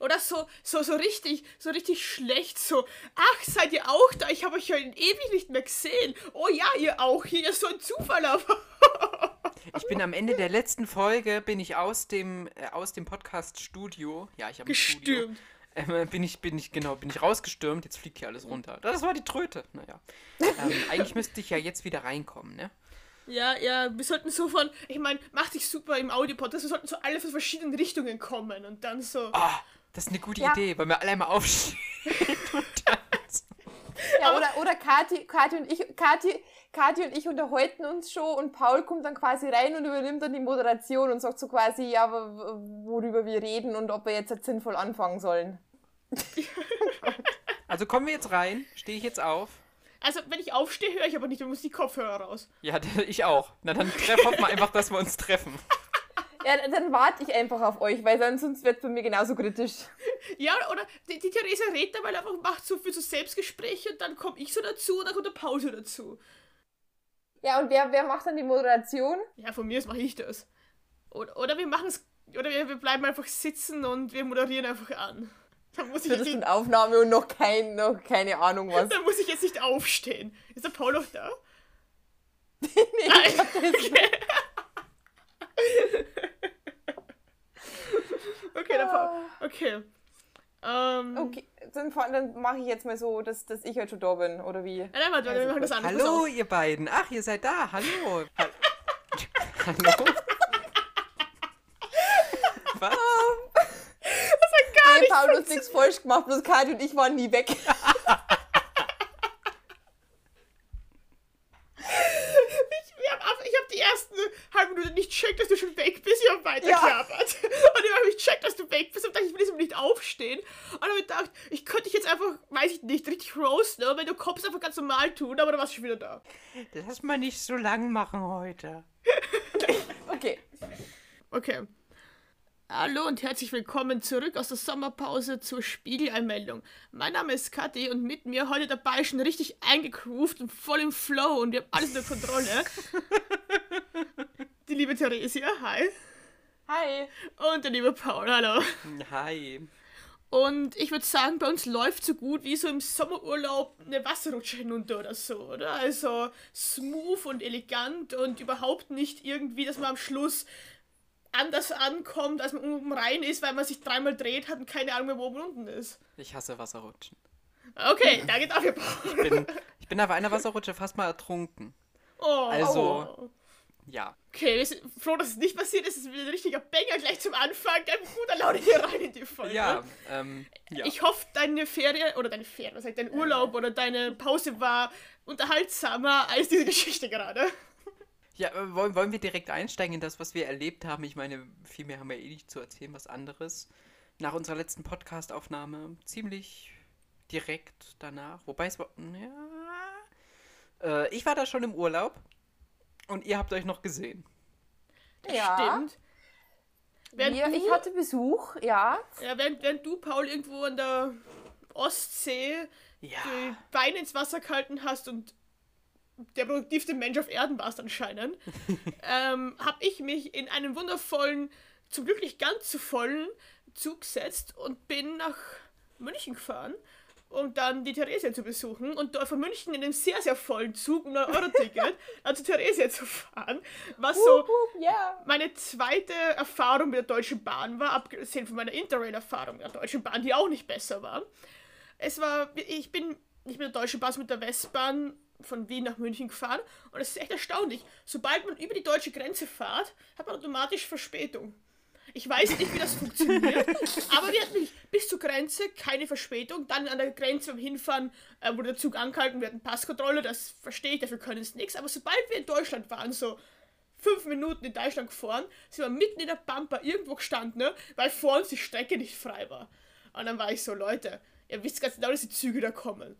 oder so, so, so richtig, so richtig schlecht, so, ach, seid ihr auch da? Ich habe euch ja ewig nicht mehr gesehen. Oh ja, ihr auch hier, ist so ein Zufall, aber. Ich bin am Ende der letzten Folge, bin ich aus dem, äh, aus dem Podcast-Studio, ja, ich habe Gestürmt. Äh, bin ich, bin ich, genau, bin ich rausgestürmt, jetzt fliegt hier alles runter. Das war die Tröte, naja. Ähm, eigentlich müsste ich ja jetzt wieder reinkommen, ne? Ja, ja, wir sollten so von, ich meine, macht sich super im Audio-Podcast, wir sollten so alle von verschiedenen Richtungen kommen und dann so. Ah, das ist eine gute ja. Idee, weil wir alle einmal aufstehen und tanzen. Ja, oder, oder Kathi, Kathi, und ich, Kathi, Kathi und ich unterhalten uns schon und Paul kommt dann quasi rein und übernimmt dann die Moderation und sagt so quasi, ja, worüber wir reden und ob wir jetzt, jetzt sinnvoll anfangen sollen. also kommen wir jetzt rein, stehe ich jetzt auf. Also, wenn ich aufstehe, höre ich aber nicht, dann muss die Kopfhörer raus. Ja, ich auch. Na, dann hoffen wir einfach, dass wir uns treffen. Ja, dann warte ich einfach auf euch, weil sonst wird es bei mir genauso kritisch. Ja, oder die, die Theresa redet dabei einfach, macht so viel so Selbstgespräche und dann komme ich so dazu und dann kommt der Pause dazu. Ja, und wer, wer macht dann die Moderation? Ja, von mir aus mache ich das. Oder, oder wir machen es, oder wir, wir bleiben einfach sitzen und wir moderieren einfach an. Da muss ich jetzt nicht, Aufnahme und noch, kein, noch keine Ahnung was. Da muss ich jetzt nicht aufstehen. Ist der Paul noch da? nee, ich glaub, der ist okay. okay, dann Paul. Okay. Um, okay, dann, dann mache ich jetzt mal so, dass, dass ich halt schon da bin, oder wie? Nein, nein, warte, wir machen das anders. Hallo, ihr beiden. Ach, ihr seid da. Hallo. Hallo. Was? gar nee, Paul, du hast nichts falsch gemacht, bloß Kati und ich waren nie weg. ich habe hab die ersten halbe Minuten nicht checkt, dass du schon weg bist. Ich habe weitergeklappert. Ja. Und ich habe nicht checkt, dass du weg bist. Und dachte, ich will jetzt nicht aufstehen. Und habe gedacht, ich könnte dich jetzt einfach, weiß ich nicht, richtig roasten, wenn du kommst, einfach ganz normal tun. Aber dann warst du schon wieder da. Lass mal nicht so lang machen heute. okay. Okay. Hallo und herzlich willkommen zurück aus der Sommerpause zur Spiegeleinmeldung. Mein Name ist Kathi und mit mir heute dabei schon richtig eingegroovt und voll im Flow und wir haben alles unter Kontrolle. Die liebe Theresia, hi. Hi. Und der liebe Paul, hallo. Hi. Und ich würde sagen, bei uns läuft so gut wie so im Sommerurlaub eine Wasserrutsche hinunter oder so, oder? Also smooth und elegant und überhaupt nicht irgendwie, dass man am Schluss anders ankommt, als man oben rein ist, weil man sich dreimal dreht hat und keine Ahnung mehr, wo oben unten ist. Ich hasse Wasserrutschen. Okay, da geht dafür. ich bin, ich bin auf einer Wasserrutsche fast mal ertrunken. Oh, also, oh. Ja. Okay, wir sind froh, dass es nicht passiert ist. Es ist wieder ein richtiger Banger gleich zum Anfang. Dann guter Laune hier rein in die Folge. Ja, ähm, ja. Ich hoffe, deine Ferien, oder deine Ferien, was heißt, dein Urlaub oder deine Pause war unterhaltsamer als diese Geschichte gerade. Ja, äh, wollen, wollen wir direkt einsteigen in das, was wir erlebt haben? Ich meine, viel mehr haben wir eh nicht zu erzählen, was anderes. Nach unserer letzten Podcast-Aufnahme ziemlich direkt danach. Wobei es war. Ja. Äh, ich war da schon im Urlaub und ihr habt euch noch gesehen. Ja. Stimmt. Während wir, du, ich hatte Besuch, ja. Ja, während, während du, Paul, irgendwo an der Ostsee ja. die Beine ins Wasser gehalten hast und der produktivste Mensch auf Erden warst anscheinend, ähm, habe ich mich in einen wundervollen, zum Glück nicht ganz so vollen Zug gesetzt und bin nach München gefahren, um dann die Theresia zu besuchen und dort von München in einem sehr, sehr vollen Zug, um 9-Euro-Ticket, dann zu Theresia zu fahren, was so yeah. meine zweite Erfahrung mit der Deutschen Bahn war, abgesehen von meiner Interrail-Erfahrung mit der Deutschen Bahn, die auch nicht besser war. Es war, ich bin nicht mit der Deutschen Bahn, mit der Westbahn von Wien nach München gefahren und es ist echt erstaunlich. Sobald man über die deutsche Grenze fährt, hat man automatisch Verspätung. Ich weiß nicht, wie das funktioniert, aber wir hatten bis zur Grenze keine Verspätung. Dann an der Grenze beim Hinfahren äh, wurde der Zug angehalten, wir hatten Passkontrolle, das verstehe ich, dafür können es nichts. Aber sobald wir in Deutschland waren, so fünf Minuten in Deutschland gefahren, sind wir mitten in der Pampa irgendwo gestanden, ne, weil vor uns die Strecke nicht frei war. Und dann war ich so, Leute, ihr wisst ganz genau, dass die Züge da kommen.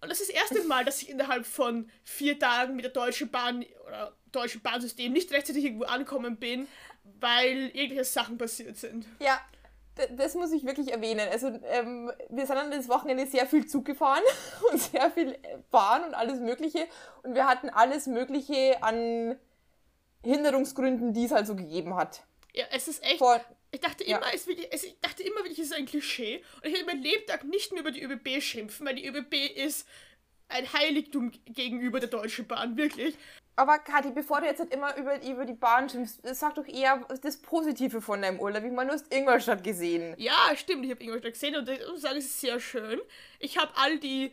Und das ist das erste Mal, dass ich innerhalb von vier Tagen mit der Deutschen Bahn oder deutschen Bahnsystem nicht rechtzeitig irgendwo ankommen bin, weil irgendwelche Sachen passiert sind. Ja, das muss ich wirklich erwähnen. Also ähm, wir sind an das Wochenende sehr viel Zug gefahren und sehr viel Bahn und alles Mögliche. Und wir hatten alles Mögliche an Hinderungsgründen, die es halt so gegeben hat. Ja, es ist echt. Vor Ich dachte Ja. immer, es, wird- es, ich dachte immer, wirklich, es ist ein Klischee. Und ich werde mein Lebtag nicht mehr über die ÖBB schimpfen, weil die ÖBB ist ein Heiligtum gegenüber der Deutschen Bahn, wirklich. Aber Kathi, bevor du jetzt halt immer über, über die Bahn schimpfst, sag doch eher das Positive von deinem Urlaub. Ich meine, du hast Ingolstadt gesehen. Ja, stimmt, ich habe Ingolstadt gesehen und ich muss sagen, es ist sehr schön. Ich habe all die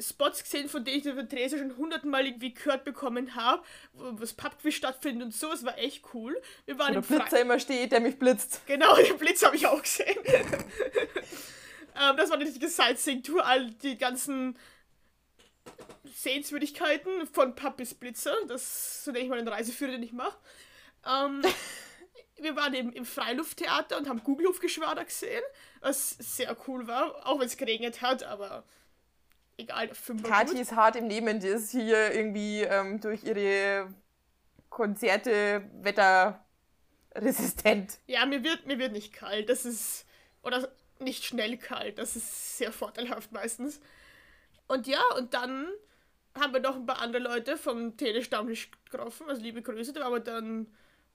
Spots gesehen, von denen ich über Theresa schon hundertmal irgendwie gehört bekommen habe, wo das Pubquiz stattfindet und so. Es war echt cool. Wir waren Wo der im Fre Blitzer immer steht, der mich blitzt. Genau, den Blitz habe ich auch gesehen. ähm, das war eine richtige Sightseeing-Tour, all die ganzen Sehenswürdigkeiten von bis Blitzer. Das so denke ich mal ein Reiseführer, den ich mache. Ähm, wir waren eben im Freilufttheater und haben Gugelhofgeschwader gesehen, was sehr cool war, auch wenn es geregnet hat, aber egal, Kathi gut. ist hart im Nehmen, die ist hier irgendwie ähm, durch ihre Konzerte wetterresistent. Ja, mir wird, mir wird nicht kalt, das ist, oder nicht schnell kalt, das ist sehr vorteilhaft meistens. Und ja, und dann haben wir noch ein paar andere Leute vom Telestammtisch getroffen, also liebe Grüße, da waren wir dann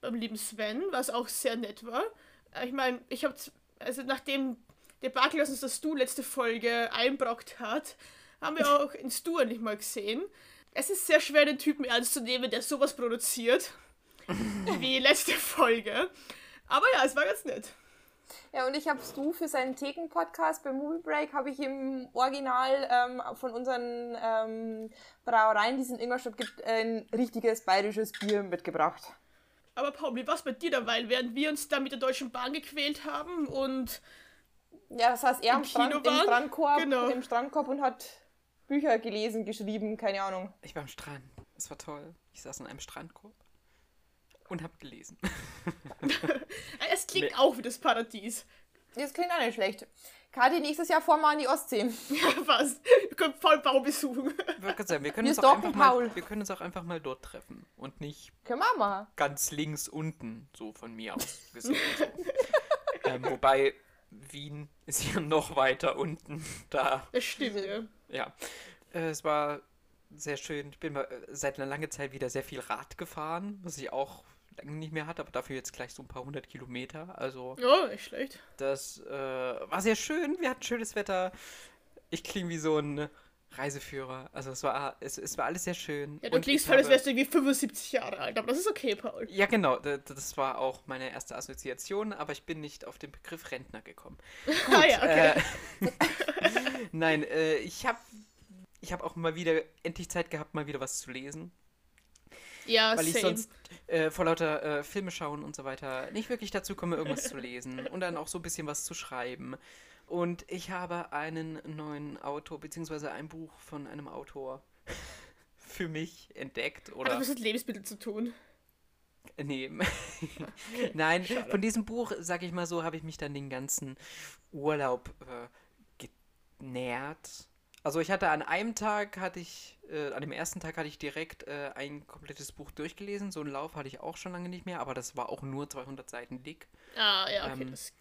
beim lieben Sven, was auch sehr nett war. Äh, Ich meine, ich habe, also nachdem der Debakel, das uns das Stu letzte Folge einbrockt hat, haben wir auch in Stu endlich mal gesehen. Es ist sehr schwer, den Typen ernst zu nehmen, der sowas produziert, wie letzte Folge. Aber ja, es war ganz nett. Ja, und ich habe Stu für seinen Theken-Podcast bei Movie Break, habe ich im Original ähm, von unseren ähm, Brauereien, die es in Ingolstadt gibt, ein richtiges bayerisches Bier mitgebracht. Aber Paul, wie war's bei dir da? Weil während wir uns da mit der Deutschen Bahn gequält haben und Ja, das heißt, er Im am Strand, im? Strandkorb, Genau. im Strandkorb und hat Bücher gelesen, geschrieben, keine Ahnung. Ich war am Strand. Es war toll. Ich saß in einem Strandkorb und habe gelesen. es klingt Nee. auch wie das Paradies. Das klingt auch nicht schlecht. Kathi, nächstes Jahr fahren wir an die Ostsee. Ja, fast. Wir können voll Bau besuchen. Gerade sagen, wir können, Wir uns auch einfach Paul. mal, wir können uns auch einfach mal dort treffen und nicht Können wir machen. ganz links unten, so von mir aus gesehen. So. ähm, wobei Wien ist ja noch weiter unten. Da, Das stimmt, ja. ja. Äh, es war sehr schön. Ich bin mal äh, seit einer langen Zeit wieder sehr viel Rad gefahren, was ich auch lange nicht mehr hatte, aber dafür jetzt gleich so ein paar hundert Kilometer. Also Ja, nicht schlecht. das äh, war sehr schön. Wir hatten schönes Wetter. Ich klinge wie so ein Reiseführer. Also es war, es, es war alles sehr schön. Ja, du Und klingst voll, als wärst du irgendwie 75 Jahre alt, aber das ist okay, Paul. Ja, genau. Das war auch meine erste Assoziation, aber ich bin nicht auf den Begriff Rentner gekommen. ah ja, okay. Äh, Nein, äh, ich habe ich hab auch mal wieder endlich Zeit gehabt, mal wieder was zu lesen. Ja, Weil ich same. sonst äh, vor lauter äh, Filme schauen und so weiter nicht wirklich dazu komme, irgendwas zu lesen und dann auch so ein bisschen was zu schreiben. Und ich habe einen neuen Autor, beziehungsweise ein Buch von einem Autor für mich entdeckt. Hat Oder das was mit Lebensmitteln zu tun? Nee. Nein, von diesem Buch, sag ich mal so, habe ich mich dann den ganzen Urlaub äh, genährt. Also ich hatte an einem Tag, hatte ich, äh, an dem ersten Tag hatte ich direkt äh, ein komplettes Buch durchgelesen. So einen Lauf hatte ich auch schon lange nicht mehr, aber das war auch nur 200 Seiten dick. Ah, ja, okay. Ähm, das,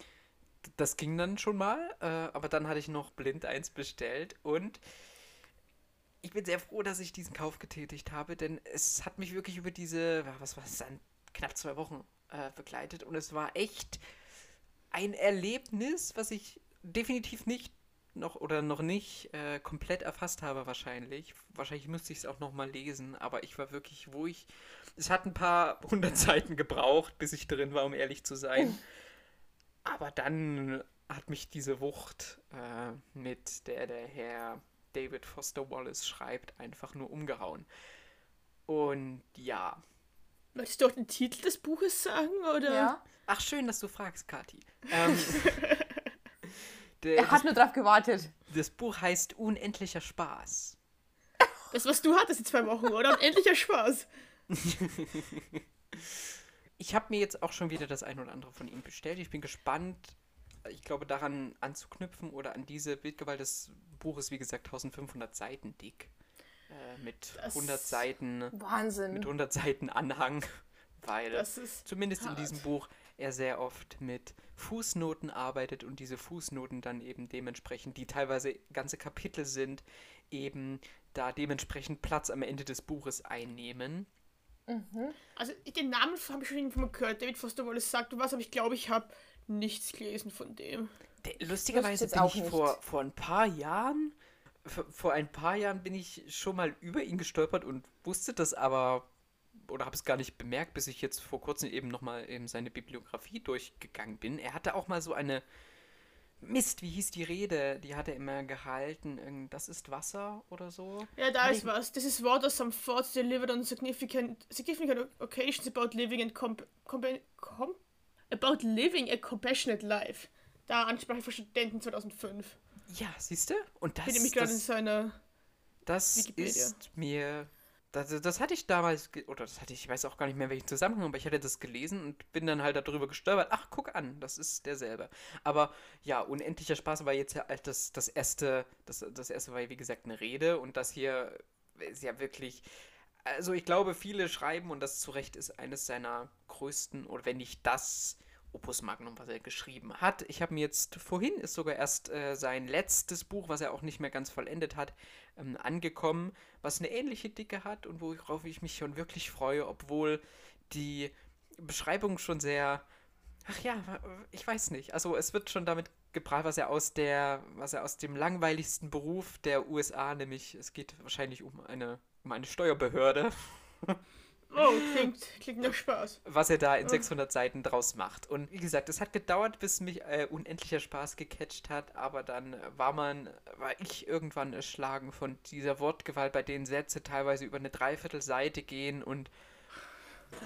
Das ging dann schon mal, äh, aber dann hatte ich noch blind eins bestellt und ich bin sehr froh, dass ich diesen Kauf getätigt habe, denn es hat mich wirklich über diese, was war es dann, knapp zwei Wochen äh, begleitet und es war echt ein Erlebnis, was ich definitiv nicht noch oder noch nicht äh, komplett erfasst habe wahrscheinlich. Wahrscheinlich müsste ich es auch noch mal lesen, aber ich war wirklich, wo ich, es hat ein paar hundert Seiten gebraucht, bis ich drin war, um ehrlich zu sein. Aber dann hat mich diese Wucht, äh, mit der der Herr David Foster Wallace schreibt, einfach nur umgehauen. Und ja. möchtest du auch den Titel des Buches sagen, oder? Ja. Ach, schön, dass du fragst, Kathi. Ähm, der, Er das, hat nur drauf gewartet. das Buch heißt Unendlicher Spaß. Das, was du hattest die zwei Wochen, oder? Und endlicher Spaß. Ich habe mir jetzt auch schon wieder das ein oder andere von ihm bestellt. Ich bin gespannt, ich glaube, daran anzuknüpfen oder an diese Bildgewalt. Das Buch ist, wie gesagt, 1500 Seiten dick. Äh, mit Das- 100 Seiten, mit Wahnsinn. 100 Seiten Anhang, weil Das ist zumindest in hart. diesem Buch er sehr oft mit Fußnoten arbeitet und diese Fußnoten dann eben dementsprechend, die teilweise ganze Kapitel sind, eben da dementsprechend Platz am Ende des Buches einnehmen. Mhm. Also den Namen habe ich schon irgendwann mal gehört. David Foster Wallace sagt was, aber ich glaube, ich habe nichts gelesen von dem. Der, lustigerweise bin ich vor, vor ein paar Jahren, vor ein paar Jahren bin ich schon mal über ihn gestolpert und wusste das aber oder habe es gar nicht bemerkt, bis ich jetzt vor kurzem eben nochmal eben seine Bibliografie durchgegangen bin. Er hatte auch mal so eine Mist, wie hieß die Rede? Die hat er immer gehalten. Das ist Wasser oder so. Ja, da ist was. This is water, some thoughts delivered on significant, significant occasions about living and comp, comp, comp, about living a compassionate life. Da Ansprache für Studenten 2005. Ja, siehst du? Und das, ich bin nämlich gerade in seiner das Wikipedia. ist mir das, das hatte ich damals, oder das hatte ich, ich weiß auch gar nicht mehr welchen Zusammenhang, aber ich hatte das gelesen und bin dann halt darüber gestolpert. Ach, guck an, das ist derselbe. Aber ja, unendlicher Spaß war jetzt ja halt das, das erste, das, das erste war ja wie gesagt eine Rede und das hier ist ja wirklich, also ich glaube, viele schreiben und das zu Recht ist eines seiner größten, oder wenn nicht das Opus Magnum, was er geschrieben hat. Ich habe mir jetzt vorhin, ist sogar erst äh, sein letztes Buch, was er auch nicht mehr ganz vollendet hat, ähm, angekommen, was eine ähnliche Dicke hat und worauf ich mich schon wirklich freue, obwohl die Beschreibung schon sehr, ach ja, ich weiß nicht. Also es wird schon damit geprahlt, was er aus der, was er aus dem langweiligsten Beruf der USA, nämlich es geht wahrscheinlich um eine, um eine Steuerbehörde. Oh, klingt, klingt nach Spaß. Was er da in 600 Seiten draus macht. Und wie gesagt, es hat gedauert, bis mich äh, unendlicher Spaß gecatcht hat, aber dann war man, war ich irgendwann erschlagen von dieser Wortgewalt, bei denen Sätze teilweise über eine Dreiviertelseite gehen und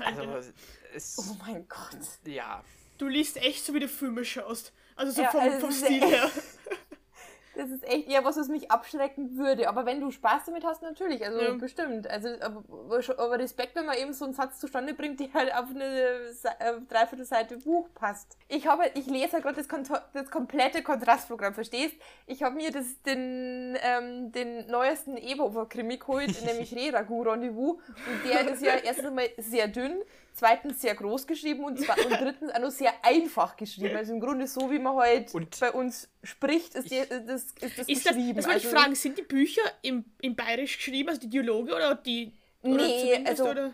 also, es, Oh mein Gott. Ja. Du liest echt so, wie du Filme schaust. Also so ja, vom, also vom Stil her. Das ist echt eher was, was mich abschrecken würde. Aber wenn du Spaß damit hast, natürlich. Also ja. bestimmt. Also, aber, aber, Respekt, wenn man eben so einen Satz zustande bringt, der halt auf eine Dreiviertelseite Buch passt. Ich habe, ich lese halt gerade das, das, komplette Kontrastprogramm, verstehst? Ich habe mir das, den, ähm, den neuesten Evo-Krimi geholt, nämlich Re-Ragu Rendezvous. Und der ist ja erstens einmal sehr dünn, zweitens sehr groß geschrieben und, und drittens auch noch sehr einfach geschrieben. Also im Grunde so, wie man heute halt bei uns spricht, ist, die, das, ist das ist geschrieben. Das, das also, ich fragen, sind die Bücher im, im Bayerisch geschrieben, also die Dialoge oder die... Oder nee, also... Oder?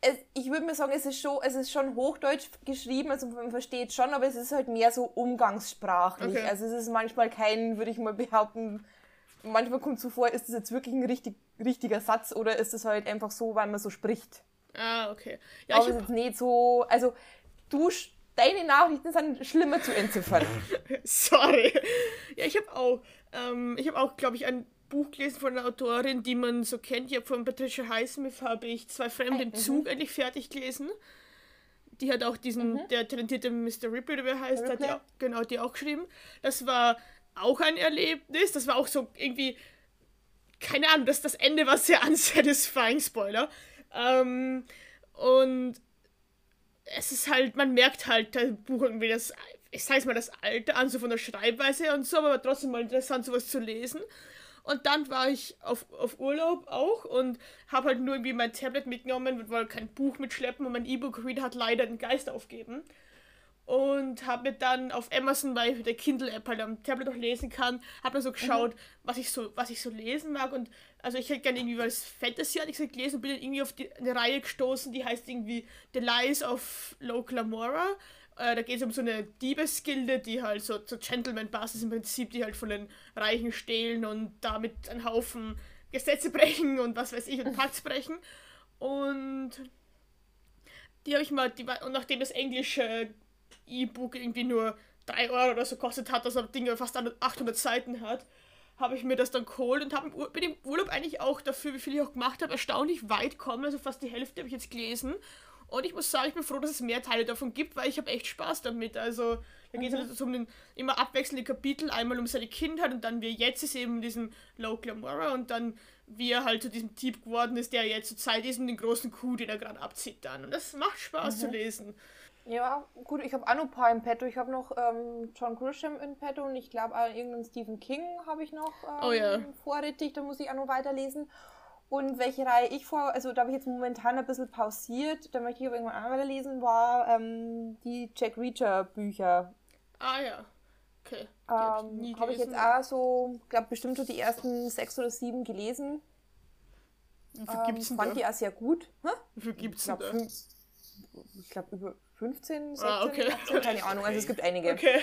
Es, ich würde mir sagen, es ist, schon, es ist schon Hochdeutsch geschrieben, also man versteht schon, aber es ist halt mehr so umgangssprachlich. Okay. Also es ist manchmal kein, würde ich mal behaupten, manchmal kommt es so vor, ist das jetzt wirklich ein richtig, richtiger Satz oder ist es halt einfach so, weil man so spricht. Ah, okay. Ja, aber es ist nicht so. Also, du, deine Nachrichten sind schlimmer zu entziffern. Sorry. Ja, ich habe auch, ähm, ich habe auch, glaube ich, ein Buch gelesen von einer Autorin, die man so kennt. Ich habe von Patricia Highsmith habe ich zwei Fremde im mhm. Zug mhm. endlich fertig gelesen. Die hat auch diesen, mhm. der talentierte Mr. Ripley, der heißt, Ripley. hat die auch, genau, die auch geschrieben. Das war auch ein Erlebnis. Das war auch so irgendwie, keine Ahnung, das, das Ende war sehr unsatisfying, Spoiler. Ähm, und es ist halt, man merkt halt das Buch irgendwie das, ich sage mal, das Alte an, so von der Schreibweise und so, aber trotzdem mal interessant, sowas zu lesen. Und dann war ich auf, auf Urlaub auch und habe halt nur irgendwie mein Tablet mitgenommen, weil kein Buch mitschleppen und mein E-Book-Reader hat leider den Geist aufgeben und habe mir dann auf Amazon, weil ich mit der Kindle-App halt am Tablet auch lesen kann, habe mir so geschaut, mhm. was ich so, was ich so lesen mag und also ich hätte gerne irgendwie was Fantasy hatte ich gelesen und bin dann irgendwie auf die, eine Reihe gestoßen, die heißt irgendwie The Lies of Local Amora. Äh, da geht es um so eine Diebesgilde, die halt so, so Gentleman-Basis im Prinzip, die halt von den Reichen stehlen und damit einen Haufen Gesetze brechen und was weiß ich und Pakts brechen. Und die habe ich mal, die und nachdem das englische E-Book irgendwie nur 3 Euro oder so kostet hat, dass das Ding fast 800 Seiten hat, habe ich mir das dann geholt und habe mit dem Urlaub eigentlich auch dafür, wie viel ich auch gemacht habe, erstaunlich weit kommen. Also fast die Hälfte habe ich jetzt gelesen. Und ich muss sagen, ich bin froh, dass es mehr Teile davon gibt, weil ich habe echt Spaß damit. Also da geht es mhm. halt um den immer abwechselnde Kapitel, einmal um seine Kindheit und dann wie er jetzt ist eben in diesem Local Amora und dann wie er halt zu diesem Typ geworden ist, der jetzt zur Zeit ist und den großen Coup, den er gerade abzieht dann. Und das macht Spaß mhm. zu lesen. Ja, gut, ich habe auch noch ein paar im Petto. Ich habe noch ähm, John Grisham in Petto und ich glaube auch irgendeinen Stephen King habe ich noch ähm, oh, ja. vorrätig. Da muss ich auch noch weiterlesen. Und welche Reihe ich vor, also da habe ich jetzt momentan ein bisschen pausiert, da möchte ich aber irgendwann auch weiterlesen, war ähm, die Jack Reacher Bücher. Ah ja, okay. Ähm, habe ich jetzt auch so, glaube bestimmt so die ersten sechs oder sieben gelesen. Wie viel ähm, gibt's denn fand da? die auch sehr gut. Hä? Wie viel gibt's denn da? Ich glaube, über 15, 16, Ah, okay. 18, keine Ahnung. Also es gibt einige. Okay.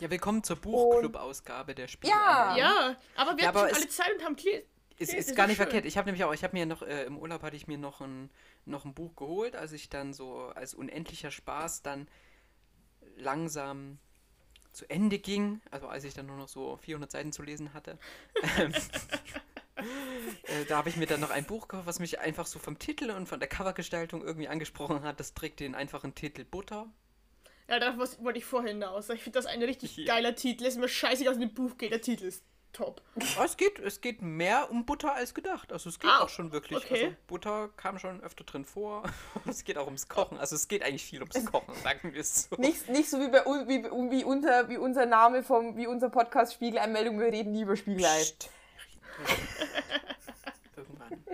Ja, willkommen zur Buchclub-Ausgabe der Spiele. Ja. Ja, aber wir Ja, hatten aber schon alle Zeit und haben Kle Ist, ist das gar ist nicht schön. verkehrt. Ich habe nämlich auch, ich habe mir noch, äh, im Urlaub hatte ich mir noch ein, noch ein Buch geholt, als ich dann so als unendlicher Spaß dann langsam zu Ende ging, also als ich dann nur noch so 400 Seiten zu lesen hatte. Äh, da habe ich mir dann noch ein Buch gekauft, was mich einfach so vom Titel und von der Covergestaltung irgendwie angesprochen hat. Das trägt den einfachen Titel Butter. Ja, darauf was- wollte ich vorhin hinaus. Ich finde das ein richtig Ja. geiler Titel. Ist mir scheißegal, aus dem Buch geht. Der Titel ist top. Aber es geht, es geht mehr um Butter als gedacht. Also es geht Ah, auch schon wirklich. okay. Also Butter kam schon öfter drin vor. es geht auch ums Kochen. Also es geht eigentlich viel ums Kochen, sagen wir es so. Nicht, nicht so wie, bei, wie, wie, unser, wie unser Name vom, wie unser Podcast Spiegeleinmeldung, wir reden nie über Spiegelei. Psst. Irgendwann.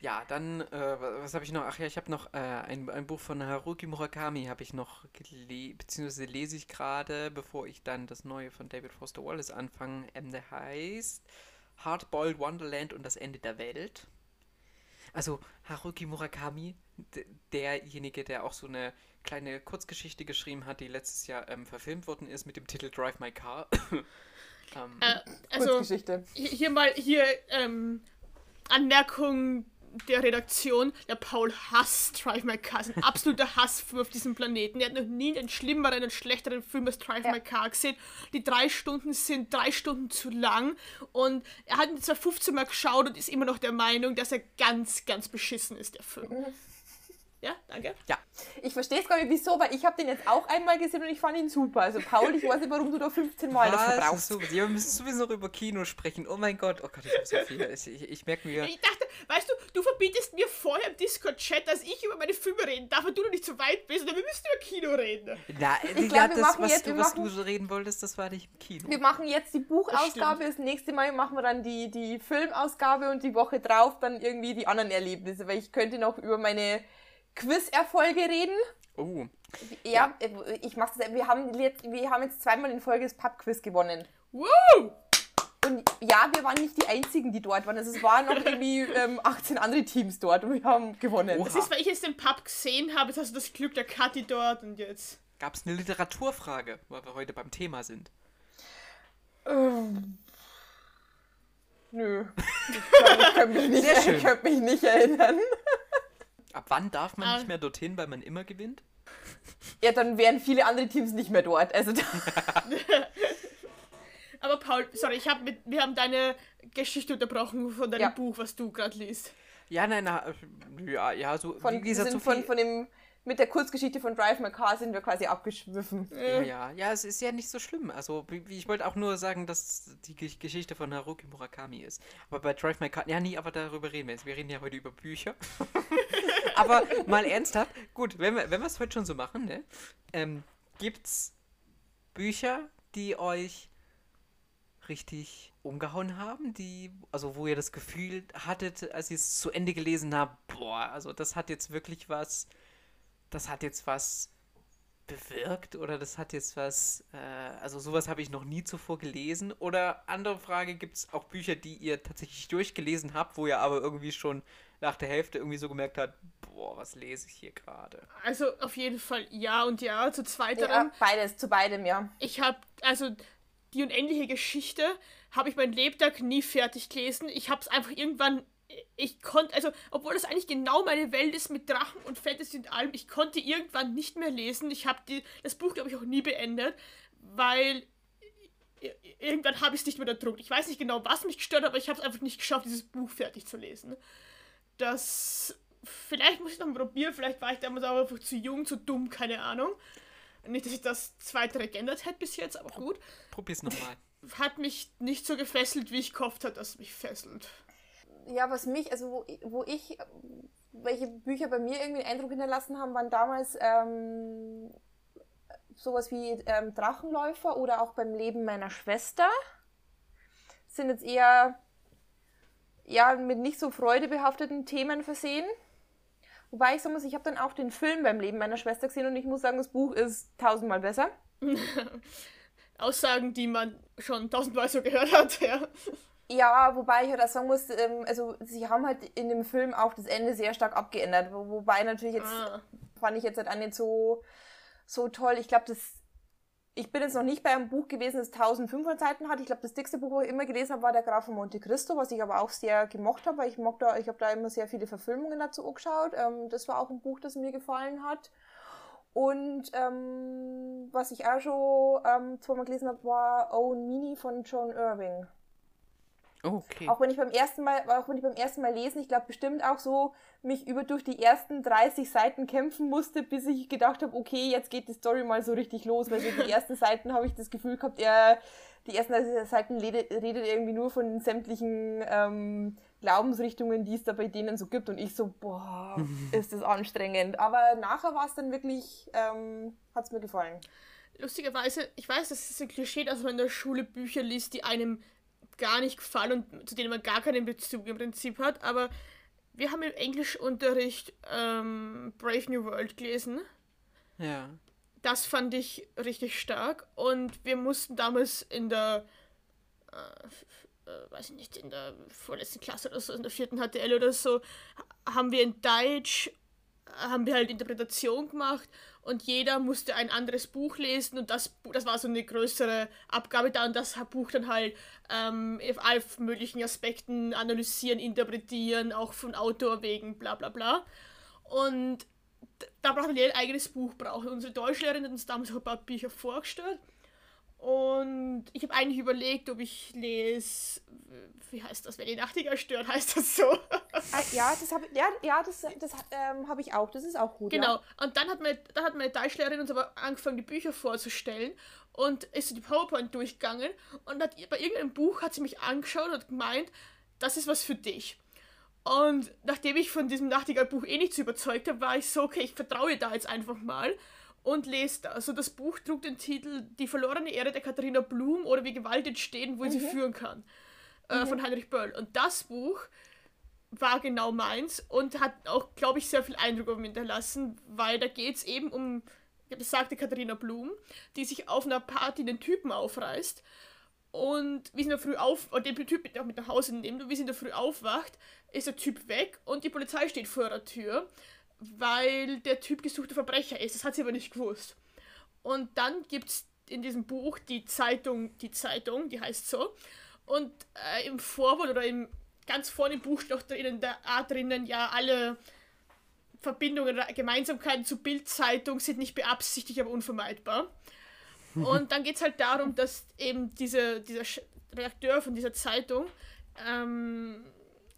Ja, dann, äh, was habe ich noch? Ach ja, ich habe noch äh, ein, ein Buch von Haruki Murakami habe ich noch gelesen, beziehungsweise lese ich gerade, bevor ich dann das neue von David Foster Wallace anfange. Ähm, der heißt Hardboiled Wonderland und das Ende der Welt. Also Haruki Murakami, derjenige, der auch so eine kleine Kurzgeschichte geschrieben hat, die letztes Jahr ähm, verfilmt worden ist mit dem Titel Drive My Car. Ähm, Äh, also, Kurzgeschichte. hier mal, hier, ähm, Anmerkung der Redaktion. Der Paul hasst Drive My Car. Ist ein absoluter Hassfilm auf diesem Planeten. Er hat noch nie einen schlimmeren und schlechteren Film als Drive Ja. My Car gesehen. Die drei Stunden sind drei Stunden zu lang. Und er hat ihn zwar 15 Mal geschaut und ist immer noch der Meinung, dass er ganz, ganz beschissen ist, der Film. Ja, danke. Ich verstehe es gar nicht, wieso, weil ich habe den jetzt auch einmal gesehen und ich fand ihn super. Also Paul, ich weiß nicht, warum du da 15 Mal dafür Was? brauchst. So, ja, wir müssen sowieso noch über Kino sprechen. Oh mein Gott, oh Gott, ich habe so viel. Ich, ich, ich merke mir. Ich dachte, weißt du, du verbietest mir vorher im Discord-Chat, dass ich über meine Filme reden darf, weil du noch nicht so weit bist. Und wir müssen über Kino reden. Na, Ich glaub, wir das, machen was, jetzt- du, was machen- du so reden wolltest, das war nicht im Kino. Wir machen jetzt die Buchausgabe, das, nächste Mal machen wir dann die, die Filmausgabe und die Woche drauf dann irgendwie die anderen Erlebnisse, weil ich könnte noch über meine Quiz-Erfolge reden. Oh, Ja, äh, ich mach's das. Wir haben, jetzt, wir haben jetzt zweimal in Folge das Pub-Quiz gewonnen. Woo! Und ja, wir waren nicht die einzigen, die dort waren. Also es waren noch irgendwie ähm, 18 andere Teams dort und wir haben gewonnen. Oha. Das ist, weil ich jetzt den Pub gesehen habe. Jetzt hast du das Glück der Kathi dort und jetzt. gab es eine Literaturfrage, weil wir heute beim Thema sind. Ähm, nö. Ich ich kann mich, nicht, ich kann mich nicht erinnern. Ab wann darf man Ah. nicht mehr dorthin, weil man immer gewinnt? Ja, dann wären viele andere Teams nicht mehr dort. Also da, Aber Paul, sorry, ich hab mit, wir haben deine Geschichte unterbrochen von deinem Ja. Buch, was du gerade liest. Ja, nein, na, äh, ja, ja, so, von, wie gesagt, so von, von dem, mit der Kurzgeschichte von Drive My Car sind wir quasi abgeschwiffen. Ja, ja, ja, es ist ja nicht so schlimm. Also, ich wollte auch nur sagen, dass die Ge- Geschichte von Haruki Murakami ist. Aber bei Drive My Car, ja, nie, aber darüber reden wir jetzt. Wir reden ja heute über Bücher. aber mal ernsthaft, gut, wenn wir wenn es heute schon so machen, ne, ähm, gibt's Bücher, die euch richtig umgehauen haben, die, also wo ihr das Gefühl hattet, als ihr es zu Ende gelesen habt, boah, also das hat jetzt wirklich was, das hat jetzt was bewirkt oder das hat jetzt was, äh, also sowas habe ich noch nie zuvor gelesen. Oder andere Frage, gibt es auch Bücher, die ihr tatsächlich durchgelesen habt, wo ihr aber irgendwie schon nach der Hälfte irgendwie so gemerkt habt, boah, was lese ich hier gerade? Also auf jeden Fall ja und ja. Zu zweiterem, Ja, beides, zu beidem, ja. ich habe, also die unendliche Geschichte habe ich mein Lebtag nie fertig gelesen. Ich habe es einfach irgendwann, ich konnte, also obwohl das eigentlich genau meine Welt ist mit Drachen und Fantasy und allem, ich konnte irgendwann nicht mehr lesen. Ich habe das Buch, glaube ich, auch nie beendet, weil irgendwann habe ich es nicht mehr erdrückt. Ich weiß nicht genau, was mich gestört hat, aber ich habe es einfach nicht geschafft, dieses Buch fertig zu lesen. Das, vielleicht muss ich noch mal probieren, vielleicht war ich damals auch einfach zu jung, zu dumm, keine Ahnung. Nicht, dass ich das zweite geändert hätte bis jetzt, aber gut. Probier's nochmal. Hat mich nicht so gefesselt, wie ich gehofft habe, dass es mich fesselt. Ja, was mich, also wo, wo ich, welche Bücher bei mir irgendwie einen Eindruck hinterlassen haben, waren damals ähm, sowas wie ähm, Drachenläufer oder auch beim Leben meiner Schwester. Sind jetzt eher ja, mit nicht so freudebehafteten Themen versehen. Wobei ich sagen muss, ich habe dann auch den Film beim Leben meiner Schwester gesehen und ich muss sagen, das Buch ist tausendmal besser. Aussagen, die man schon tausendmal so gehört hat, ja. Ja, wobei ich halt auch sagen muss, ähm, also sie haben halt in dem Film auch das Ende sehr stark abgeändert. Wo, wobei natürlich jetzt, Ah. fand ich jetzt halt auch nicht so, so toll. Ich glaube, das, ich bin jetzt noch nicht bei einem Buch gewesen, das 1500 Seiten hat. Ich glaube, das dickste Buch, was ich immer gelesen habe, war Der Graf von Monte Cristo, was ich aber auch sehr gemocht habe, weil ich ich habe da immer sehr viele Verfilmungen dazu angeschaut. Ähm, das war auch ein Buch, das mir gefallen hat. Und ähm, was ich auch schon ähm, zweimal gelesen habe, war Owen Meany von John Irving. Okay. Auch wenn ich beim ersten Mal, auch wenn ich beim ersten Mal lesen, ich glaube bestimmt auch so mich über durch die ersten 30 Seiten kämpfen musste, bis ich gedacht habe, okay, jetzt geht die Story mal so richtig los, weil so die ersten Seiten habe ich das Gefühl gehabt, er, die ersten 30 Seiten redet, redet irgendwie nur von sämtlichen ähm, Glaubensrichtungen, die es da bei denen so gibt und ich so, boah, ist das anstrengend. Aber nachher war es dann wirklich, ähm, hat es mir gefallen. Lustigerweise, ich weiß, das ist ein Klischee, dass man in der Schule Bücher liest, die einem gar nicht gefallen und zu denen man gar keinen Bezug im Prinzip hat, aber wir haben im Englischunterricht ähm, Brave New World gelesen. Ja. Das fand ich richtig stark und wir mussten damals in der, äh, äh, weiß ich nicht, in der vorletzten Klasse oder so, in der vierten HTL oder so, ha- haben wir in Deutsch, äh, haben wir halt Interpretation gemacht und jeder musste ein anderes Buch lesen und das, das war so eine größere Abgabe da und das Buch dann halt ähm, auf allen möglichen Aspekten analysieren, interpretieren, auch von Autor wegen, bla bla bla. Und da braucht man ein eigenes Buch brauchen. Unsere Deutschlehrerin hat uns damals auch ein paar Bücher vorgestellt. Und ich habe eigentlich überlegt, ob ich lese, wie heißt das, wenn die Nachtigall stört, heißt das so. Ah, ja, das habe ja, ja, das, das ähm, habe ich auch. Das ist auch gut. Genau. Ja. Und dann hat meine, dann hat meine Deutschlehrerin uns aber angefangen, die Bücher vorzustellen und ist so die PowerPoint durchgegangen und hat bei irgendeinem Buch hat sie mich angeschaut und gemeint, das ist was für dich. Und nachdem ich von diesem Nachtigall-Buch eh nicht so überzeugt habe, war ich so, okay, ich vertraue ihr da jetzt einfach mal und lese das. Also das Buch trug den Titel Die verlorene Ehre der Katharina Blum oder wie Gewalt entstehen, wo sie führen kann. Äh, Von Heinrich Böll. Und das Buch war genau meins und hat auch, glaube ich, sehr viel Eindruck auf mich hinterlassen, weil da geht es eben um besagte Katharina Blum, die sich auf einer Party den Typen aufreißt und wie sie in der Früh auf, und den Typ mit, auch mit nach Hause nimmt und wie sie in der Früh aufwacht, ist der Typ weg und die Polizei steht vor der Tür, weil der Typ gesuchter Verbrecher ist. Das hat sie aber nicht gewusst. Und dann gibt es in diesem Buch die Zeitung, die Zeitung, die heißt so. Und äh, im Vorwort oder im ganz vorne im Buch steht auch drinnen, da A drinnen, ja, alle Verbindungen oder Gemeinsamkeiten zur Bildzeitung sind nicht beabsichtigt, aber unvermeidbar. Und dann geht es halt darum, dass eben diese, dieser Redakteur von dieser Zeitung ähm,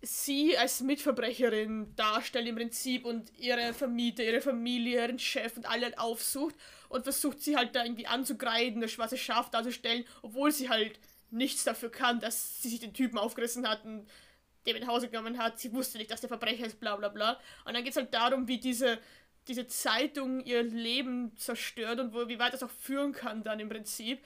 sie als Mitverbrecherin darstellt im Prinzip und ihre Vermieter, ihre Familie, ihren Chef und alle aufsucht und versucht sie halt da irgendwie anzugreifen, das schwarze Schaf darzustellen, obwohl sie halt nichts dafür kann, dass sie sich den Typen aufgerissen hat und dem nach Hause genommen hat. Sie wusste nicht, dass der Verbrecher ist, bla bla bla. Und dann geht es halt darum, wie diese, diese Zeitung ihr Leben zerstört und wo, wie weit das auch führen kann dann im Prinzip.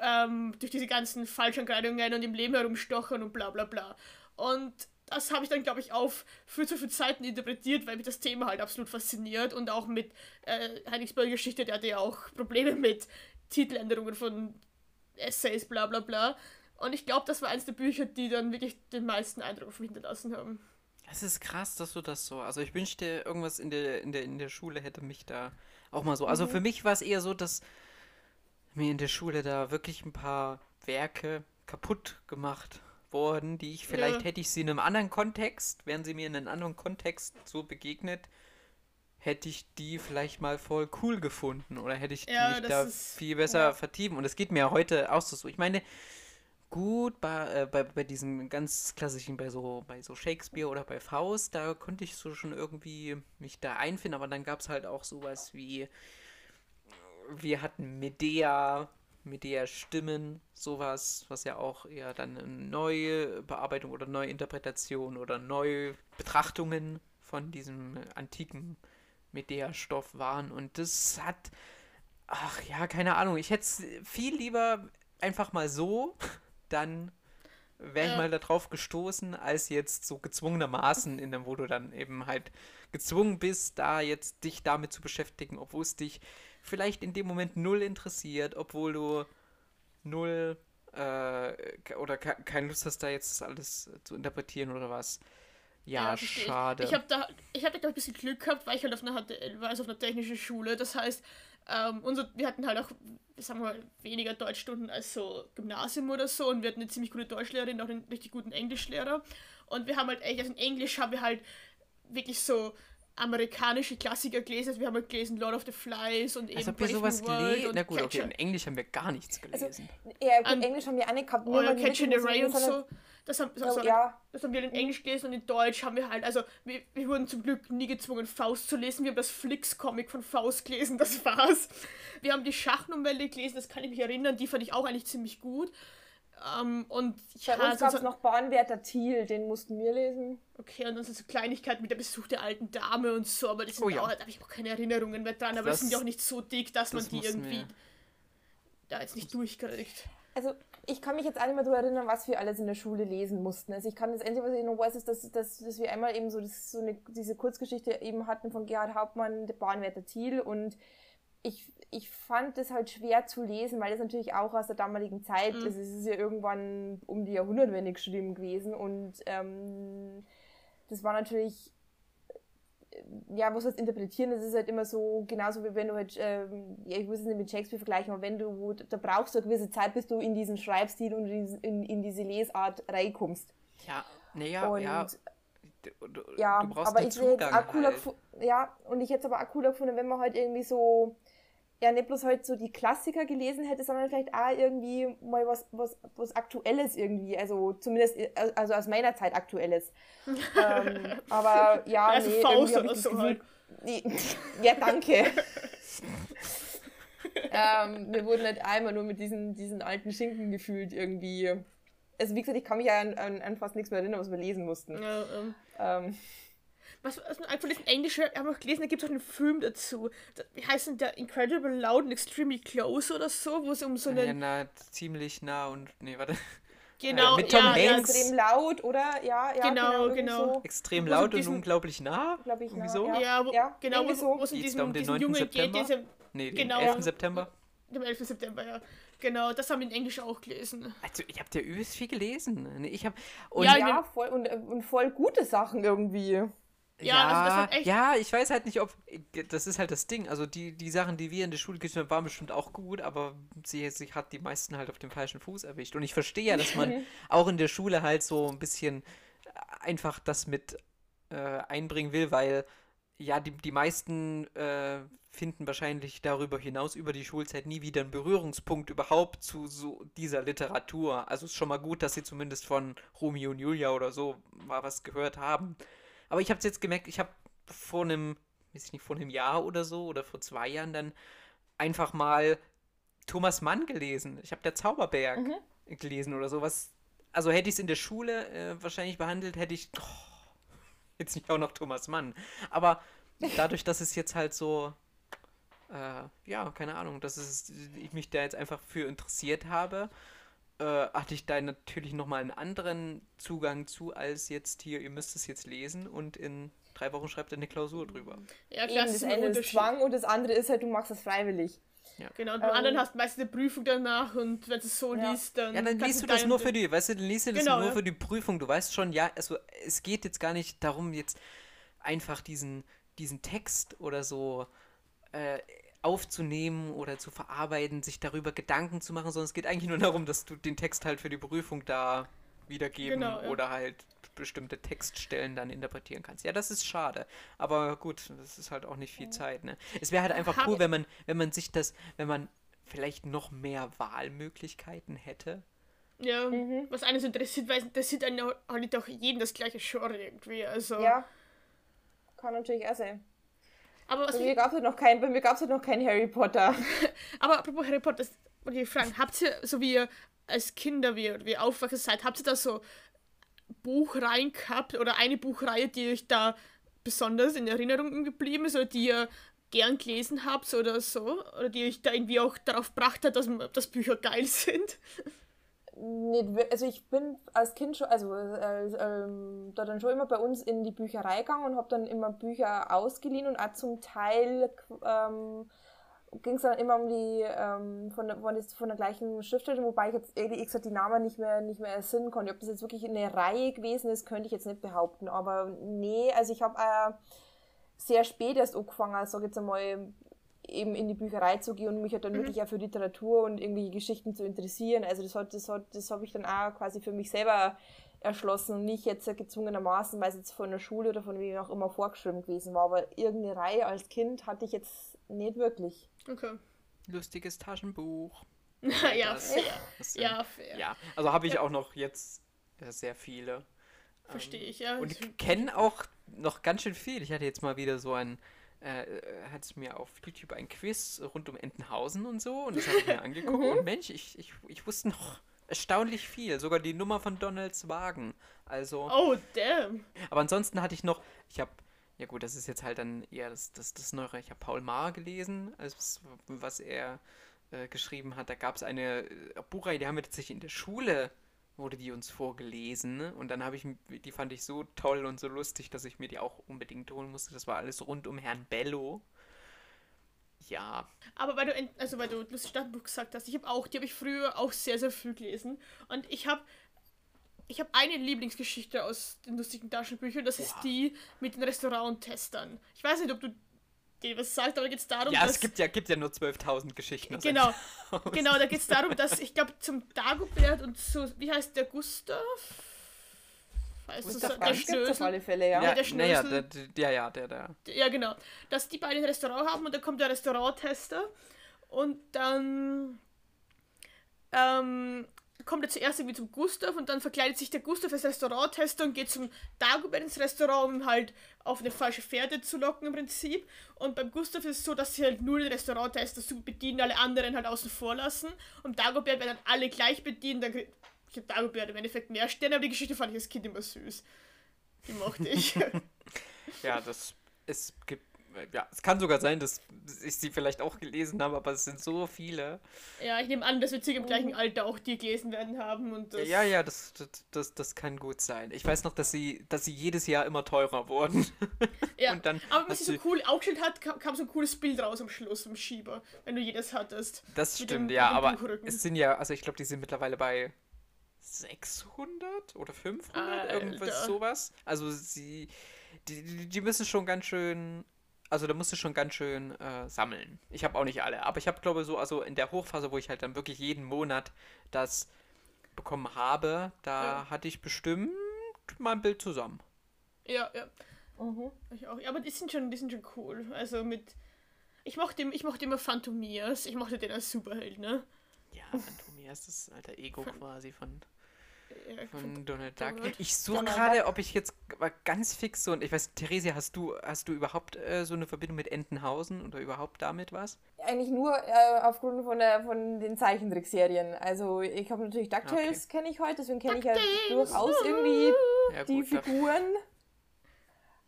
Ähm, durch diese ganzen Falschangreidungen und im Leben herumstochern und bla bla bla. Und das habe ich dann, glaube ich, auf für zu viele Zeiten interpretiert, weil mich das Thema halt absolut fasziniert und auch mit äh, Heinrichs Geschichte, der hatte ja auch Probleme mit Titeländerungen von Essays, bla bla bla. Und ich glaube, das war eines der Bücher, die dann wirklich den meisten Eindruck auf mich hinterlassen haben. Es ist krass, dass du das so. Also ich wünschte, irgendwas in der, in der, in der Schule hätte mich da auch mal so. Also für mich war es eher so, dass mir in der Schule da wirklich ein paar Werke kaputt gemacht wurden, die ich vielleicht Ja. hätte ich sie in einem anderen Kontext, wären sie mir in einem anderen Kontext so begegnet, hätte ich die vielleicht mal voll cool gefunden oder hätte ich Ja, mich da viel besser ja. vertiefen. Und es geht mir ja heute auch so. Ich meine, gut bei, äh, bei, bei diesen ganz klassischen, bei so, bei so Shakespeare oder bei Faust, da konnte ich so schon irgendwie mich da einfinden, aber dann gab es halt auch sowas wie, wir hatten Medea, Medea Stimmen, sowas, was ja auch eher dann eine neue Bearbeitung oder neue Interpretation oder neue Betrachtungen von diesem antiken Medea-Stoff waren und das hat, ach ja, keine Ahnung, ich hätte es viel lieber einfach mal so, dann wäre ich Ja. mal darauf gestoßen, als jetzt so gezwungenermaßen, in dem, wo du dann eben halt gezwungen bist, da jetzt dich damit zu beschäftigen, obwohl es dich vielleicht in dem Moment null interessiert, obwohl du null äh, oder ke keine Lust hast, da jetzt alles zu interpretieren oder was. Ja, Ja, ich. schade. Ich habe da, ich hab da ich, ein bisschen Glück gehabt, weil ich halt auf einer war, also auf einer technischen Schule. Das heißt, ähm, unser, wir hatten halt auch, sagen wir mal, weniger Deutschstunden als so Gymnasium oder so und wir hatten eine ziemlich gute Deutschlehrerin, auch einen richtig guten Englischlehrer. Und wir haben halt echt, also in Englisch haben wir halt wirklich so amerikanische Klassiker gelesen. Also wir haben halt gelesen Lord of the Flies und eben Als ob wir Brave sowas gelesen und Na gut, okay, in Englisch haben wir gar nichts Also, gelesen. Ja, gut, An- Englisch haben wir auch nicht gehabt. nur Catch in the Ray und so. Das haben, Ja, sorry, ja. das haben wir in Englisch gelesen und in Deutsch haben wir halt, also wir, wir wurden zum Glück nie gezwungen, Faust zu lesen. Wir haben das Flix-Comic von Faust gelesen, das war's. Wir haben die Schachnovelle gelesen, das kann ich mich erinnern, die fand ich auch eigentlich ziemlich gut. Ähm, und Bei ja, uns gab so, es noch Bahnwärter Thiel, den mussten wir lesen. okay, und dann sind so Kleinigkeiten mit der Besuch der alten Dame und so, aber die sind Oh ja. auch, da habe ich auch keine Erinnerungen mehr dran, aber Das- die sind ja auch nicht so dick, dass man das die mussten irgendwie wir. da jetzt nicht durchkriegt. Also ich kann mich jetzt auch nicht mehr daran erinnern, was wir alles in der Schule lesen mussten. Also ich kann das Einzige, was ich noch weiß, ist, dass, dass, dass wir einmal eben so, das, so eine, diese Kurzgeschichte eben hatten von Gerhard Hauptmann, der Bahnwärter Thiel und ich, ich fand das halt schwer zu lesen, weil das natürlich auch aus der damaligen Zeit Mhm. ist. Es ist ja irgendwann um die Jahrhundertwende geschrieben gewesen und ähm, das war natürlich ja, was heißt interpretieren, das ist halt immer so, genauso wie wenn du halt, ähm, ja, ich muss es nicht mit Shakespeare vergleichen, aber wenn du, da brauchst du eine gewisse Zeit, bis du in diesen Schreibstil und in, in, diese Lesart reinkommst. Ja, naja, und ja. Du, du, ja, du brauchst aber ich hätte Zugang halt. ja, und ich hätte es aber auch cooler gefunden, wenn man halt irgendwie so, ja, nicht bloß halt so die Klassiker gelesen hätte, sondern vielleicht auch irgendwie mal was, was, was Aktuelles irgendwie, also zumindest, also aus meiner Zeit Aktuelles. ähm, aber ja, Also nee, Faust irgendwie ich so Gefühl, halt. Nee, ja, danke. ähm, wir wurden halt einmal nur mit diesen, diesen alten Schinken gefühlt irgendwie. Also wie gesagt, ich kann mich ja an, an, an fast nichts mehr erinnern, was wir lesen mussten. Ja, ähm, Ähm, Was, was mir einfach in Englisch, ich habe noch gelesen, da gibt es auch einen Film dazu. Da, wie heißt denn der Incredible Loud and Extremely Close oder so, wo es um so Ja, einen. na, ziemlich nah und. Nee, warte. genau, mit Tom ja, ja, Hanks. extrem laut, oder? Ja, ja, Genau, irgendwie genau. So, Extrem Wo laut und diesen- unglaublich nah. glaub ich, Irgendwie na, so? ja. Ja, wo, Ja, genau, wo, so. wo es um diesen, um den diesen 9. Jungen geht, September? diesem, Nee, den Genau. 11. September. dem 11. September, ja. Genau, das haben wir in Englisch auch gelesen. Also, ich habe ja übelst viel gelesen. Ich habe und Ja, Ja, voll, und, und voll gute Sachen irgendwie. Ja, also das hat echt- ja, ich weiß halt nicht, ob. Das ist halt das Ding. Also, die, die Sachen, die wir in der Schule gelesen haben, waren bestimmt auch gut, aber sie, sie hat die meisten halt auf dem falschen Fuß erwischt. Und ich verstehe ja, dass man auch in der Schule halt so ein bisschen einfach das mit äh, einbringen will, weil ja, die, die meisten äh, finden wahrscheinlich darüber hinaus über die Schulzeit nie wieder einen Berührungspunkt überhaupt zu so dieser Literatur. Also ist schon mal gut, dass sie zumindest von Romeo und Julia oder so mal was gehört haben. Aber ich habe es jetzt gemerkt, ich habe vor einem, weiß ich nicht, vor einem Jahr oder so oder vor zwei Jahren dann einfach mal Thomas Mann gelesen. Ich habe der Zauberberg gelesen oder sowas. Also hätte ich es in der Schule äh, wahrscheinlich behandelt, hätte ich oh, jetzt nicht auch noch Thomas Mann. Aber dadurch, dass es jetzt halt so, äh, ja, keine Ahnung, dass es, ich mich da jetzt einfach für interessiert habe, äh, hatte ich da natürlich nochmal einen anderen Zugang zu, als jetzt hier, ihr müsst es jetzt lesen und in drei Wochen schreibt ihr eine Klausur drüber. Ja, Eben, klar, das ist ein eine ist. Zwang und das andere ist halt, du machst das freiwillig. Genau, und beim Ähm, anderen hast du meistens eine Prüfung danach und wenn du es so Ja. liest, dann. Ja, dann liest du das nur für die, weißt du, dann liest du das Genau, nur ja. für die Prüfung. Du weißt schon, ja, also es geht jetzt gar nicht darum, jetzt einfach diesen, diesen Text oder so äh, aufzunehmen oder zu verarbeiten, sich darüber Gedanken zu machen, sondern es geht eigentlich nur darum, dass du den Text halt für die Prüfung da wiedergeben Genau, ja. oder halt bestimmte Textstellen dann interpretieren kannst. Ja, das ist schade. Aber gut, das ist halt auch nicht viel Zeit, ne? Es wäre halt einfach cool, wenn man, wenn man sich das, wenn man vielleicht noch mehr Wahlmöglichkeiten hätte. Ja, Mhm. was eines interessiert, weil es interessiert einen nicht auch jeden das gleiche Genre irgendwie. Also. Ja. Kann natürlich auch sein. Aber was Bei ich, mir gab es halt noch kein, bei mir gab's halt noch kein Harry Potter. Aber apropos Harry Potter, ich fragen, habt ihr, so wie ihr als Kinder, wie ihr, wie ihr aufwachsen seid, habt ihr da so Buchreihen gehabt oder eine Buchreihe, die euch da besonders in Erinnerung geblieben ist oder die ihr gern gelesen habt oder so? Oder die euch da irgendwie auch darauf gebracht hat, dass, dass Bücher geil sind? Nicht, also ich bin als Kind schon, also äh, ähm, da dann schon immer bei uns in die Bücherei gegangen und habe dann immer Bücher ausgeliehen und auch zum Teil ähm, ging es dann immer um die, ähm, von, der, von, der gleichen Schriftstellerin, wobei ich jetzt ehrlich gesagt die Namen nicht mehr, nicht mehr ersinnen konnte. Ob das jetzt wirklich eine Reihe gewesen ist, könnte ich jetzt nicht behaupten. Aber nee, also ich habe äh, sehr spät erst angefangen, sage jetzt einmal, eben in die Bücherei zu gehen und mich halt dann mhm. wirklich auch für Literatur und irgendwelche Geschichten zu interessieren. Also das hat, das hat, das habe ich dann auch quasi für mich selber erschlossen und nicht jetzt gezwungenermaßen, weil es jetzt von der Schule oder von wem auch immer vorgeschrieben gewesen war. Aber irgendeine Reihe als Kind hatte ich jetzt nicht wirklich. Okay. Lustiges Taschenbuch. ja, fair. ja, fair. Ja, also habe ich ja. auch noch jetzt sehr viele. Verstehe ich, ja. Und kenne auch noch ganz schön viel. Ich hatte jetzt mal wieder so ein, äh, hat es mir auf YouTube ein Quiz rund um Entenhausen und so und das habe ich mir angeguckt und Mensch, ich, ich, ich wusste noch erstaunlich viel. Sogar die Nummer von Donalds Wagen. Also. Oh, damn. Aber ansonsten hatte ich noch, ich habe, ja gut, das ist jetzt halt dann eher das, das, das Neuere. Ich habe Paul Maar gelesen, also was er äh, geschrieben hat. Da gab es eine äh, Buchreihe, die haben wir tatsächlich in der Schule wurde die uns vorgelesen. Ne? Und dann habe ich, die fand ich so toll und so lustig, dass ich mir die auch unbedingt holen musste. Das war alles rund um Herrn Bello. Ja. Aber weil du, also weil du das Stadtbuch gesagt hast, ich habe auch, die habe ich früher auch sehr, sehr viel gelesen. Und ich habe ich habe eine Lieblingsgeschichte aus den lustigen Taschenbüchern, das wow. ist die mit den Restauranttestern. Ich weiß nicht, ob du dir was sagst, aber da geht es darum, ja, dass... Ja, es gibt ja, gibt ja nur 12.000 Geschichten. Genau, genau, da geht es darum, dass, ich glaube, zum Dagobert und so, wie heißt der, Gustav? Weißt Gustav du, der Schnösel. auf alle Fälle, ja. Ja, der Schnösel. Ja, der, der, ja, der, der. Ja, genau. Dass die beiden ein Restaurant haben und dann kommt der Restauranttester und dann ähm, kommt er zuerst irgendwie zum Gustav und dann verkleidet sich der Gustav als Restauranttester und geht zum Dagobert ins Restaurant, um halt auf eine falsche Pferde zu locken im Prinzip. Und beim Gustav ist es so, dass sie halt nur den Restauranttester super bedienen, alle anderen halt außen vor lassen. Und Dagobert werden dann alle gleich bedient, dann ich habe Dagobert im Endeffekt mehr Sterne, aber die Geschichte fand ich als Kind immer süß. Die mochte ich. ja, das es gibt ja, es kann sogar sein, dass ich sie vielleicht auch gelesen habe, aber es sind so viele. Ja, ich nehme an, dass wir circa im gleichen Alter auch die gelesen werden haben. Und das ja, ja, das, das, das, das kann gut sein. Ich weiß noch, dass sie, dass sie jedes Jahr immer teurer wurden. Ja, und dann aber was sie so cool aufgestellt hat, kam, kam, so ein cooles Bild raus am Schluss im Schieber, wenn du jedes hattest. Das stimmt, dem, ja, aber es sind ja, also ich glaube, die sind mittlerweile bei 600 oder 500, Alter. irgendwas sowas. Also sie, die, die müssen schon ganz schön, also da musst du schon ganz schön äh, sammeln. Ich habe auch nicht alle, aber ich habe glaube so, also in der Hochphase, wo ich halt dann wirklich jeden Monat das bekommen habe, da ja. hatte ich bestimmt mal ein Bild zusammen. Ja, ja. Mhm. Ich auch. Ja, aber die sind schon, die sind schon cool. Also mit. Ich mochte, ich mochte immer Phantomias. Ich mochte den als Superheld, ne? Ja, Phantomias, das alter Ego quasi von von Donald Duck. Ich suche gerade, ob ich jetzt ganz fix so und ich weiß, Theresia, hast du hast du überhaupt äh, so eine Verbindung mit Entenhausen oder überhaupt damit was? Eigentlich nur äh, aufgrund von der von den Zeichentrickserien. Also ich habe natürlich DuckTales okay. kenne ich heute, deswegen kenne ich ja durchaus irgendwie ja, gut, die Figuren.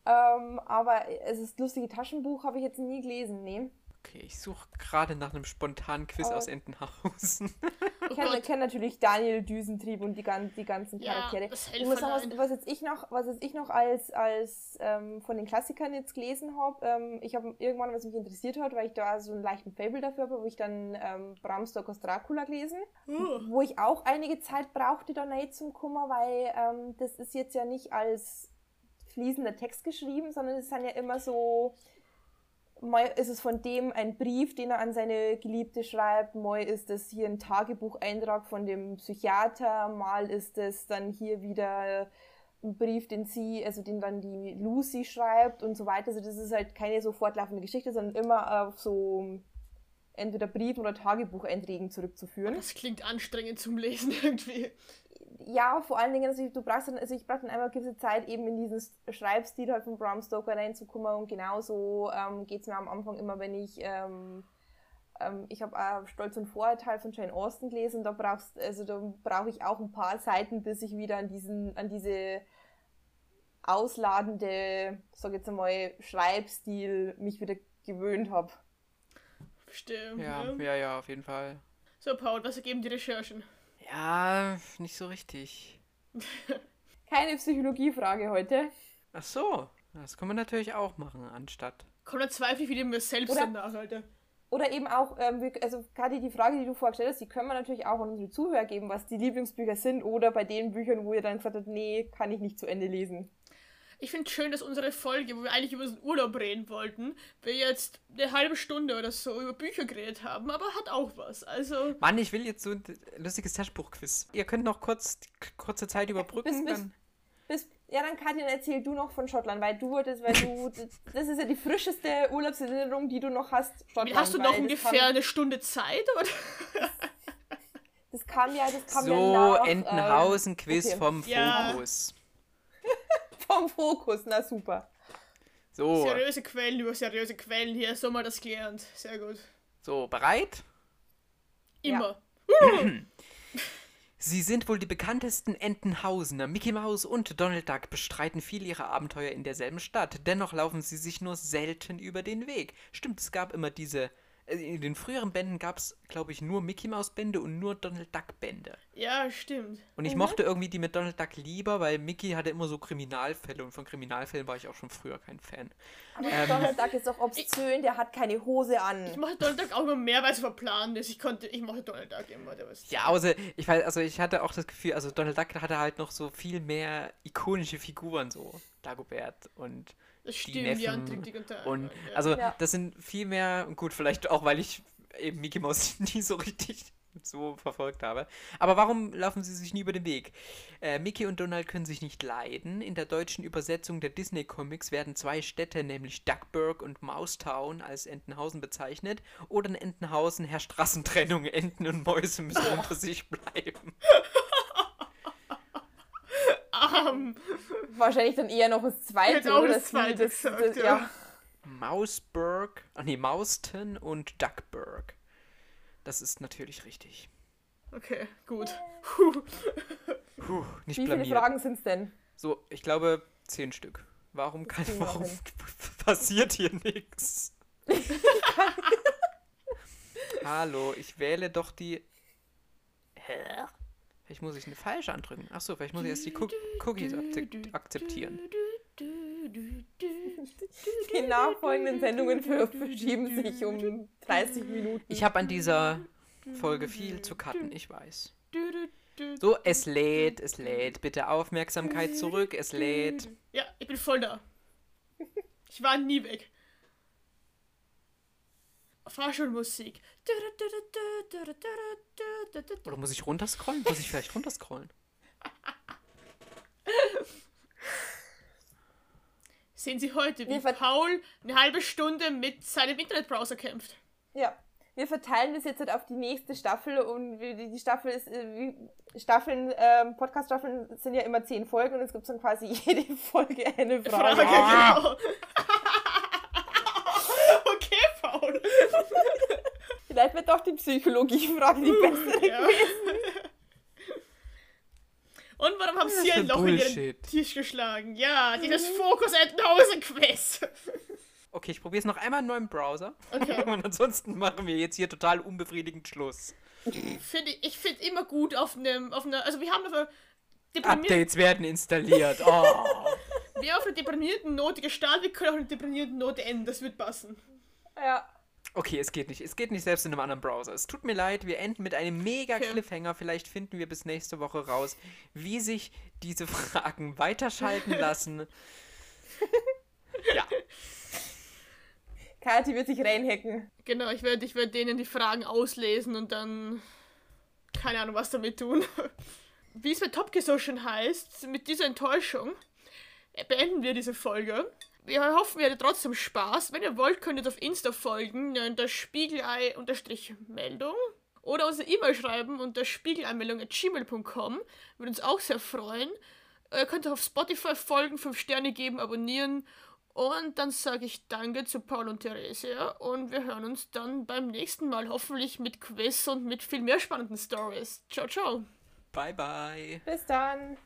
Ähm, aber es ist lustige Taschenbuch habe ich jetzt nie gelesen, nee. Okay, ich suche gerade nach einem spontanen Quiz oh. aus Entenhausen. ich oh kenne natürlich Daniel Düsentrieb und die, die ganzen Charaktere. Ja, ich muss sagen, was, was, jetzt ich noch, was jetzt ich noch als, als ähm, von den Klassikern jetzt gelesen habe, ähm, ich habe irgendwann, was mich interessiert hat, weil ich da so einen leichten Fable dafür habe, wo ich dann ähm, Bram Stokers Dracula gelesen, uh. wo ich auch einige Zeit brauchte da nicht zum Kummer, weil ähm, das ist jetzt ja nicht als fließender Text geschrieben, sondern es sind ja immer so mal ist es von dem ein Brief, den er an seine Geliebte schreibt, mal ist es hier ein Tagebucheintrag von dem Psychiater, mal ist es dann hier wieder ein Brief, den sie, also den dann die Lucy schreibt und so weiter. Also das ist halt keine so fortlaufende Geschichte, sondern immer auf so entweder Briefen oder Tagebucheinträgen zurückzuführen. Das klingt anstrengend zum Lesen irgendwie ja, vor allen Dingen, also du brauchst dann, also ich brauche dann einmal eine gewisse Zeit, eben in diesen Schreibstil halt von Bram Stoker reinzukommen und genauso ähm, geht es mir am Anfang immer, wenn ich, ähm, ähm, ich habe auch Stolz und Vorurteil von Jane Austen gelesen, da brauchst, also da brauche ich auch ein paar Seiten, bis ich wieder an diesen, an diese ausladende, sag jetzt einmal, Schreibstil mich wieder gewöhnt habe. Stimmt. Ja, ja, ja, auf jeden Fall. So, Paul, was ergeben die Recherchen? Ja, nicht so richtig. Keine Psychologiefrage heute. Ach so, das kann man natürlich auch machen, anstatt. Komm, dann zweifle ich wieder mir selbst Oder danach, Alter. oder eben auch, ähm, wir, also gerade die Frage, die du vorgestellt hast, die können wir natürlich auch an unsere Zuhörer geben, was die Lieblingsbücher sind oder bei den Büchern, wo ihr dann gesagt habt, nee, kann ich nicht zu Ende lesen. Ich finde schön, dass unsere Folge, wo wir eigentlich über den Urlaub reden wollten, wir jetzt eine halbe Stunde oder so über Bücher geredet haben, aber hat auch was. Also. Mann, ich will jetzt so ein lustiges Taschenbuchquiz. Ihr könnt noch kurz kurze Zeit überbrücken. Bis, bis, bis, ja, dann Katja, erzähl du noch von Schottland, weil du das, weil du, das ist ja die frischeste Urlaubserinnerung, die du noch hast. Schottland, hast du noch ungefähr kam, eine Stunde Zeit, oder? Das kam ja, das kam so, ja nach, Entenhausen-Quiz ähm, okay. vom Fokus. Vom Fokus, na super. So. Seriöse Quellen über seriöse Quellen hier, so mal das gelernt. Sehr gut. So, bereit? Immer. Ja. Sie sind wohl die bekanntesten Entenhausener. Mickey Mouse und Donald Duck bestreiten viel ihrer Abenteuer in derselben Stadt. Dennoch laufen sie sich nur selten über den Weg. Stimmt, es gab immer diese in den früheren Bänden gab es, glaube ich, nur Mickey Mouse Bände und nur Donald Duck Bände. Ja, stimmt. Und ich mhm. mochte irgendwie die mit Donald Duck lieber, weil Mickey hatte immer so Kriminalfälle und von Kriminalfällen war ich auch schon früher kein Fan. Aber ähm, Donald Duck ist doch obszön, der hat keine Hose an. Ich mochte Donald Duck auch immer mehr, weil es verplant ist. Ich konnte, ich mochte Donald Duck immer. Der was ja, also ich weiß, also ich hatte auch das Gefühl, also Donald Duck hatte halt noch so viel mehr ikonische Figuren so. Dagobert und das stimmt, die, Neffen die und ja. also ja. das sind viel mehr gut vielleicht auch weil ich eben Mickey Mouse nie so richtig so verfolgt habe. Aber warum laufen sie sich nie über den Weg? Äh, Mickey und Donald können sich nicht leiden. In der deutschen Übersetzung der Disney Comics werden zwei Städte, nämlich Duckburg und Maustown, als Entenhausen bezeichnet. Oder in Entenhausen herrscht Rassentrennung. Enten und Mäuse müssen unter sich bleiben. Um, Wahrscheinlich dann eher noch das zweite, oder? Das, zweite das, gesagt, das, ja. ja. Mausburg, ach nee, Mauston und Duckburg. Das ist natürlich richtig. Okay, gut. Puh. Puh, nicht Wie blamiert. viele Fragen sind es denn? So, ich glaube zehn Stück. Warum kann, warum passiert hier nichts? Hallo, ich wähle doch die. Hä? Vielleicht muss ich eine falsche andrücken. Achso, vielleicht muss ich erst die Cook Cookies akzeptieren. Die nachfolgenden Sendungen verschieben sich um 30 Minuten. Ich habe an dieser Folge viel zu cutten, ich weiß. So, es lädt, es lädt. Bitte Aufmerksamkeit zurück, es lädt. Ja, ich bin voll da. Ich war nie weg. Fahrschulmusik. Oder muss ich runterscrollen? Muss ich vielleicht runterscrollen? Sehen Sie heute, wie Paul eine halbe Stunde mit seinem Internetbrowser kämpft. Ja, wir verteilen das jetzt halt auf die nächste Staffel und die Staffel ist, äh, Staffeln, ähm, Podcast-Staffeln sind ja immer zehn Folgen und es gibt dann quasi jede Folge eine Frage. Frage genau. okay, Paul. Vielleicht wird doch die Psychologie-Frage die bessere ja. gewesen. Und warum haben Sie ein Loch Bullshit. in den Tisch geschlagen? Ja, dieses Fokus Entenhausen Quiz. Okay, ich probiere es noch einmal in neuen Browser. Okay. Und ansonsten machen wir jetzt hier total unbefriedigend Schluss. Find ich ich finde immer gut auf einem, auf einer, also wir haben auf Updates werden installiert. Oh. wir auf einer deprimierten Note gestartet, wir können auch eine deprimierten Note enden, das wird passen. Ja. Okay, es geht nicht. Es geht nicht selbst in einem anderen Browser. Es tut mir leid, wir enden mit einem mega. Cliffhanger. Vielleicht finden wir bis nächste Woche raus, wie sich diese Fragen weiterschalten lassen. ja. Kathi wird sich reinhacken. Genau, ich werde ich werd denen die Fragen auslesen und dann keine Ahnung, was damit tun. Wie es bei Top schon heißt, mit dieser Enttäuschung beenden wir diese Folge wir hoffen, ihr hattet trotzdem Spaß. Wenn ihr wollt, könnt ihr auf Insta folgen, unter Spiegelei-Meldung. Oder unsere E-Mail schreiben unter spiegeleimeldung.gmail.com. Würde uns auch sehr freuen. Ihr könnt auch auf Spotify folgen, 5 Sterne geben, abonnieren. Und dann sage ich Danke zu Paul und Theresia. Und wir hören uns dann beim nächsten Mal hoffentlich mit Quiz und mit viel mehr spannenden Stories. Ciao, ciao. Bye, bye. Bis dann.